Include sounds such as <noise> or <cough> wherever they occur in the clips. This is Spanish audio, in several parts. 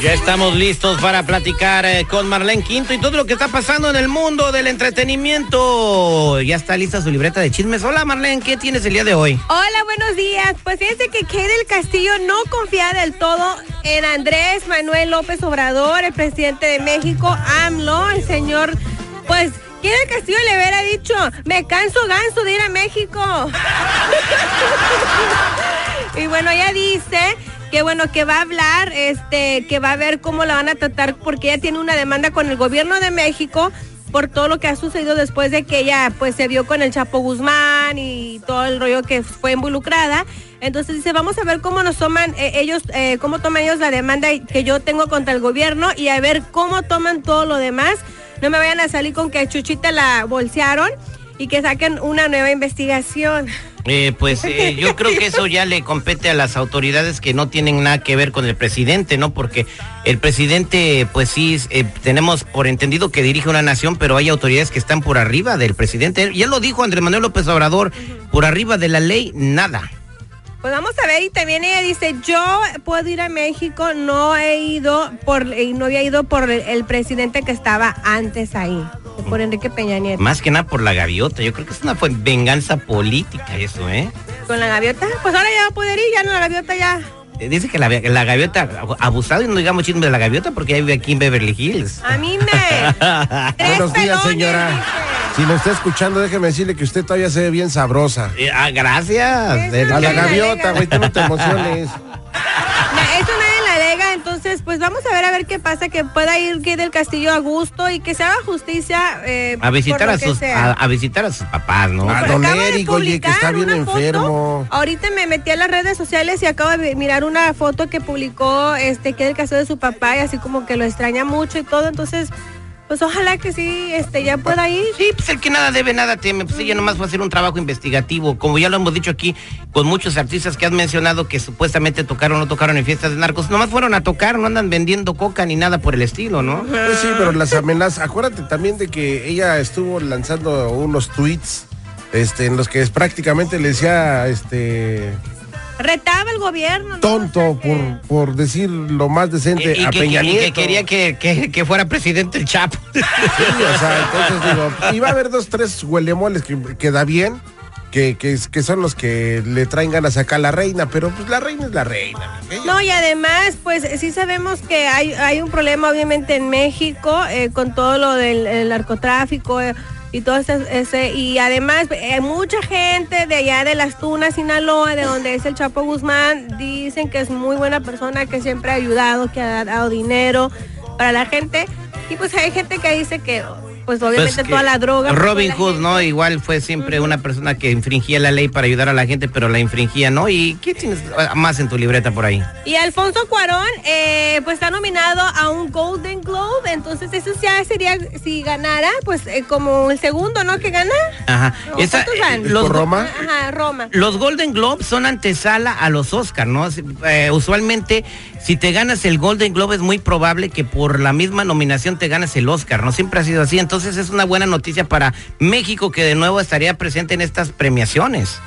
Ya estamos listos para platicar eh, con Marlene Quinto y todo lo que está pasando en el mundo del entretenimiento. Ya está lista su libreta de chismes. Hola Marlene, ¿qué tienes el día de hoy? Hola, buenos días. Pues fíjense que Kay del Castillo no confía del todo en Andrés Manuel López Obrador, el presidente de México, AMLO, el señor, pues Kay del Castillo le hubiera dicho, me canso ganso de ir a México. <laughs> y bueno, ella dice que bueno, que va a hablar, este, que va a ver cómo la van a tratar, porque ella tiene una demanda con el gobierno de México por todo lo que ha sucedido después de que ella pues se vio con el Chapo Guzmán y todo el rollo que fue involucrada. Entonces dice, vamos a ver cómo nos toman eh, ellos, eh, cómo toman ellos la demanda que yo tengo contra el gobierno y a ver cómo toman todo lo demás. No me vayan a salir con que Chuchita la bolsearon y que saquen una nueva investigación. Eh, pues eh, yo <laughs> creo que eso ya le compete a las autoridades que no tienen nada que ver con el presidente, ¿no? Porque el presidente, pues sí, eh, tenemos por entendido que dirige una nación, pero hay autoridades que están por arriba del presidente. Ya lo dijo Andrés Manuel López Obrador, por arriba de la ley, nada. Pues vamos a ver, y también ella dice, yo puedo ir a México, no he ido por, y no había ido por el presidente que estaba antes ahí, por Enrique Peña Nieto. Más que nada por la gaviota. Yo creo que es una venganza política eso, ¿eh? Con la gaviota, pues ahora ya va a poder ir, ya no la gaviota ya. Eh, Dice que la, la gaviota, abusado y no digamos chisme de la gaviota porque ya vive aquí en Beverly Hills. A mí me... <laughs> Tres Buenos días, pelones, señora. dice. Si lo está escuchando, déjeme decirle que usted todavía se ve bien sabrosa. Eh, ah, gracias. Eso A la gaviota, güey, tú no te emociones. <laughs> entonces pues vamos a ver a ver qué pasa, que pueda ir Kay del Castillo a gusto y que se haga justicia. eh, A visitar a sus, a, a visitar a sus papás, ¿no? De Eric, oye, que está publicar bien una foto. enfermo. Ahorita me metí a las redes sociales y acabo de mirar una foto que publicó este que del caso de su papá y así como que lo extraña mucho y todo, entonces pues ojalá que sí este ya pueda ir. Sí, pues el que nada debe, nada teme. Pues ella nomás fue a hacer un trabajo investigativo. Como ya lo hemos dicho aquí, con muchos artistas que has mencionado que supuestamente tocaron o no tocaron en fiestas de narcos, nomás fueron a tocar, no andan vendiendo coca ni nada por el estilo, ¿no? Pues sí, pero las amenazas. Acuérdate también de que ella estuvo lanzando unos tweets este, en los que es, prácticamente le decía este Retaba el gobierno. ¿no? tonto O sea que- por, por decir lo más decente Y, y a que, Peña y que Nieto. quería que, que- que fuera presidente el Chapo. Sí, o sea, entonces digo, iba a haber dos, tres huelemoles que, que da bien, que, que, que son los que le traen ganas acá a la reina, pero pues la reina es la reina. No, y además, pues sí sabemos que hay, hay un problema obviamente en México eh, con todo lo del el narcotráfico eh, y todo ese, ese- y además eh, mucha gente de allá de las Tunas, Sinaloa, de donde es el Chapo Guzmán, dicen que es muy buena persona, que siempre ha ayudado, que ha dado dinero para la gente. Y pues hay gente que dice que pues obviamente Pues toda la droga. pues, Robin Hood, gente- ¿no? Igual fue siempre una persona que infringía la ley para ayudar a la gente, pero la infringía, ¿no? ¿Y qué tienes ah, más en tu libreta por ahí? Y Alfonso Cuarón, eh, pues está nominado a un Golden Globe, entonces eso ya sería, si ganara, pues eh, como el segundo, ¿no? Que gana. Ajá. Eh, los, ¿Por Roma? Ajá, Roma. los Golden Globes son antesala a los Oscars, ¿no? Eh, usualmente, si te ganas el Golden Globe, es muy probable que por la misma nominación te ganes el Oscar, ¿no? Siempre ha sido así. Entonces, es una buena noticia para México que de nuevo estaría presente en estas premiaciones.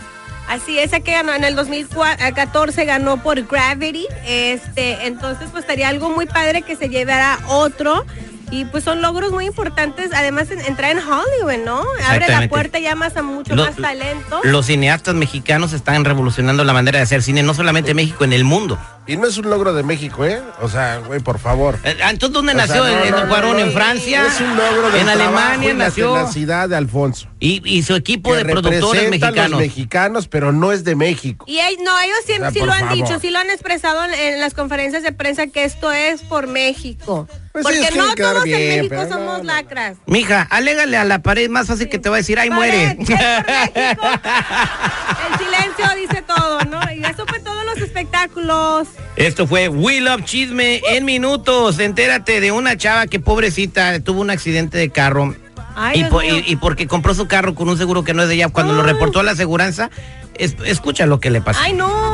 Así es, que ganó en el 2014 ganó por Gravity, este, entonces pues estaría algo muy padre que se llevara otro. Y pues son logros muy importantes, además en- entrar en Hollywood, ¿no? Abre la puerta ya más a mucho más talento. Los cineastas mexicanos están revolucionando la manera de hacer cine, no solamente en México, en el mundo. Y no es un logro de México, ¿eh? O sea, güey, por favor. Eh, Entonces, ¿dónde O sea, nació no, el no, no, Cuarón? no, ¿En Francia? Es un logro del En Alemania y la nació. tenacidad de Alfonso. Y, y su equipo que de productores mexicanos. los mexicanos, pero no es de México. Y ell- no, ellos siempre O sea, sí lo han favor. dicho, sí lo han expresado en, en las conferencias de prensa que esto es por México. Pues porque no todos en México somos lacras. Mija, alégale a la pared, más fácil que te va a decir, ay, muere. <laughs> El silencio dice todo, ¿no? Y eso fue todos los espectáculos. Esto fue We Love Chisme en minutos. Entérate de una chava que pobrecita tuvo un accidente de carro. Ay, y, y, porque compró su carro con un seguro que no es de ella. Cuando lo reportó a la aseguranza, escucha lo que le pasó. ¡Ay, no!